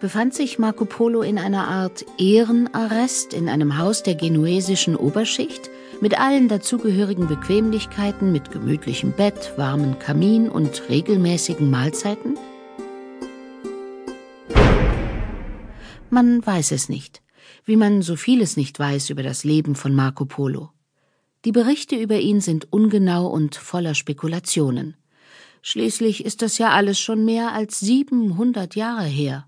befand sich Marco Polo in einer Art Ehrenarrest in einem Haus der genuesischen Oberschicht mit allen dazugehörigen Bequemlichkeiten, mit gemütlichem Bett, warmen Kamin und regelmäßigen Mahlzeiten? Man weiß es nicht, wie man so vieles nicht weiß über das Leben von Marco Polo. Die Berichte über ihn sind ungenau und voller Spekulationen. Schließlich ist das ja alles schon mehr als 700 Jahre her.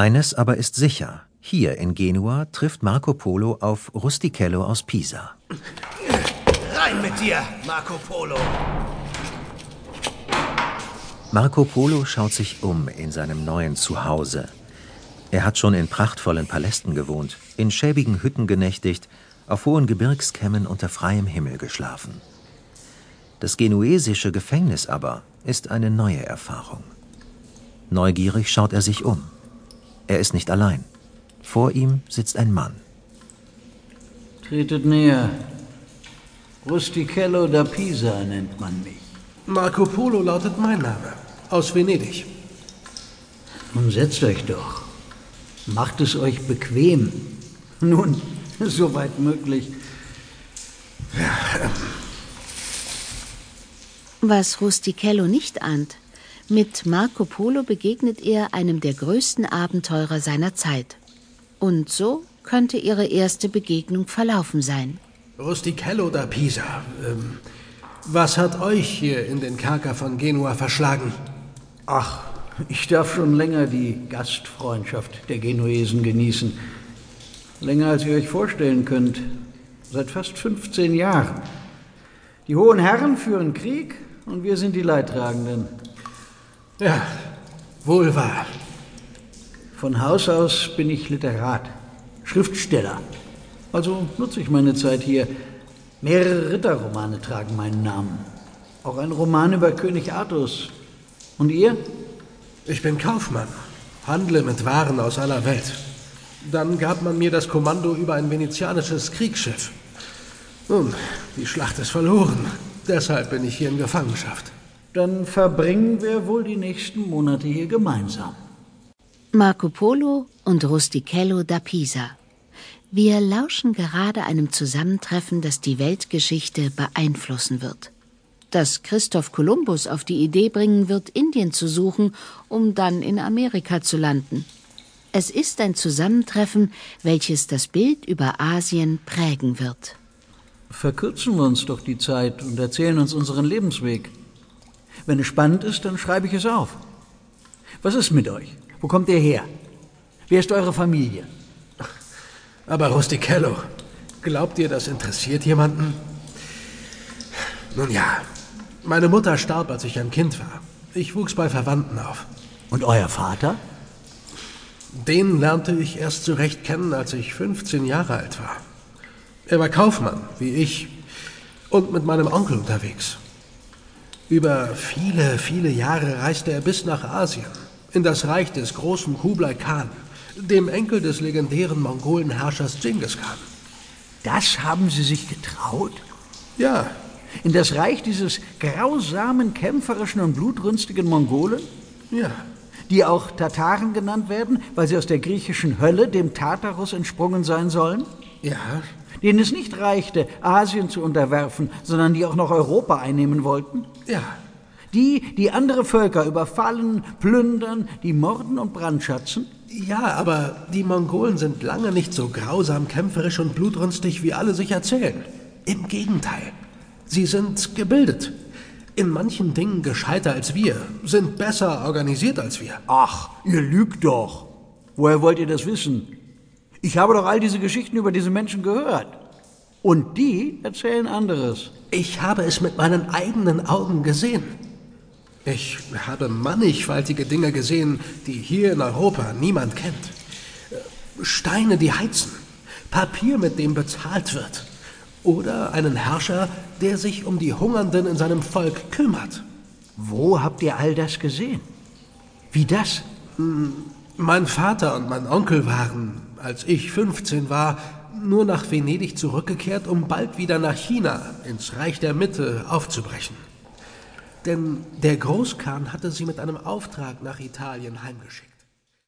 Eines aber ist sicher. Hier in Genua trifft Marco Polo auf Rustichello aus Pisa. Rein mit dir, Marco Polo! Marco Polo schaut sich um in seinem neuen Zuhause. Er hat schon in prachtvollen Palästen gewohnt, in schäbigen Hütten genächtigt, auf hohen Gebirgskämmen unter freiem Himmel geschlafen. Das genuesische Gefängnis aber ist eine neue Erfahrung. Neugierig schaut er sich um. Er ist nicht allein. Vor ihm sitzt ein Mann. Tretet näher. Rustichello da Pisa nennt man mich. Marco Polo lautet mein Name. Aus Venedig. Nun setzt euch doch. Macht es euch bequem. Nun, soweit möglich. Ja. Was Rustichello nicht ahnt, mit Marco Polo begegnet er einem der größten Abenteurer seiner Zeit. Und so könnte ihre erste Begegnung verlaufen sein. Rustichello da Pisa, ähm, was hat euch hier in den Kerker von Genua verschlagen? Ach, ich darf schon länger die Gastfreundschaft der Genuesen genießen. Länger als ihr euch vorstellen könnt. Seit fast 15 Jahren. Die hohen Herren führen Krieg und wir sind die Leidtragenden. Ja, wohl wahr. Von Haus aus bin ich Literat, Schriftsteller. Also nutze ich meine Zeit hier. Mehrere Ritterromane tragen meinen Namen. Auch ein Roman über König Artus. Und ihr? Ich bin Kaufmann, handle mit Waren aus aller Welt. Dann gab man mir das Kommando über ein venezianisches Kriegsschiff. Nun, die Schlacht ist verloren. Deshalb bin ich hier in Gefangenschaft. Dann verbringen wir wohl die nächsten Monate hier gemeinsam. Marco Polo und Rustichello da Pisa. Wir lauschen gerade einem Zusammentreffen, das die Weltgeschichte beeinflussen wird das Christoph Kolumbus auf die Idee bringen wird, Indien zu suchen, um dann in Amerika zu landen. Es ist ein Zusammentreffen, welches das Bild über Asien prägen wird. Verkürzen wir uns doch die Zeit und erzählen uns unseren Lebensweg. Wenn es spannend ist, dann schreibe ich es auf. Was ist mit euch? Wo kommt ihr her? Wer ist eure Familie? Aber Rustichello, glaubt ihr, das interessiert jemanden? Nun ja, meine Mutter starb, als ich ein Kind war. Ich wuchs bei Verwandten auf. Und euer Vater? Den lernte ich erst so recht kennen, als ich 15 Jahre alt war. Er war Kaufmann, wie ich, und mit meinem Onkel unterwegs. Über viele, viele Jahre reiste er bis nach Asien, in das Reich des großen Kublai Khan, dem Enkel des legendären Mongolenherrschers Genghis Khan. Das haben Sie sich getraut? Ja, in das Reich dieses grausamen, kämpferischen und blutrünstigen Mongolen? Ja. Die auch Tataren genannt werden, weil sie aus der griechischen Hölle, dem Tartarus, entsprungen sein sollen? Ja. Denen es nicht reichte, Asien zu unterwerfen, sondern die auch noch Europa einnehmen wollten? Ja. Die, die andere Völker überfallen, plündern, die morden und brandschatzen? Ja, aber die Mongolen sind lange nicht so grausam, kämpferisch und blutrünstig, wie alle sich erzählen. Im Gegenteil. Sie sind gebildet. In manchen Dingen gescheiter als wir, sind besser organisiert als wir. Ach, ihr lügt doch. Woher wollt ihr das wissen? Ich habe doch all diese Geschichten über diese Menschen gehört. Und die erzählen anderes. Ich habe es mit meinen eigenen Augen gesehen. Ich habe mannigfaltige Dinge gesehen, die hier in Europa niemand kennt. Steine, die heizen, Papier, mit dem bezahlt wird, oder einen Herrscher, der sich um die Hungernden in seinem Volk kümmert. Wo habt ihr all das gesehen? Wie das? Hm, mein Vater und mein Onkel waren, als ich 15 war, nur nach Venedig zurückgekehrt, um bald wieder nach China, ins Reich der Mitte, aufzubrechen. Denn der Großkhan hatte sie mit einem Auftrag nach Italien heimgeschickt.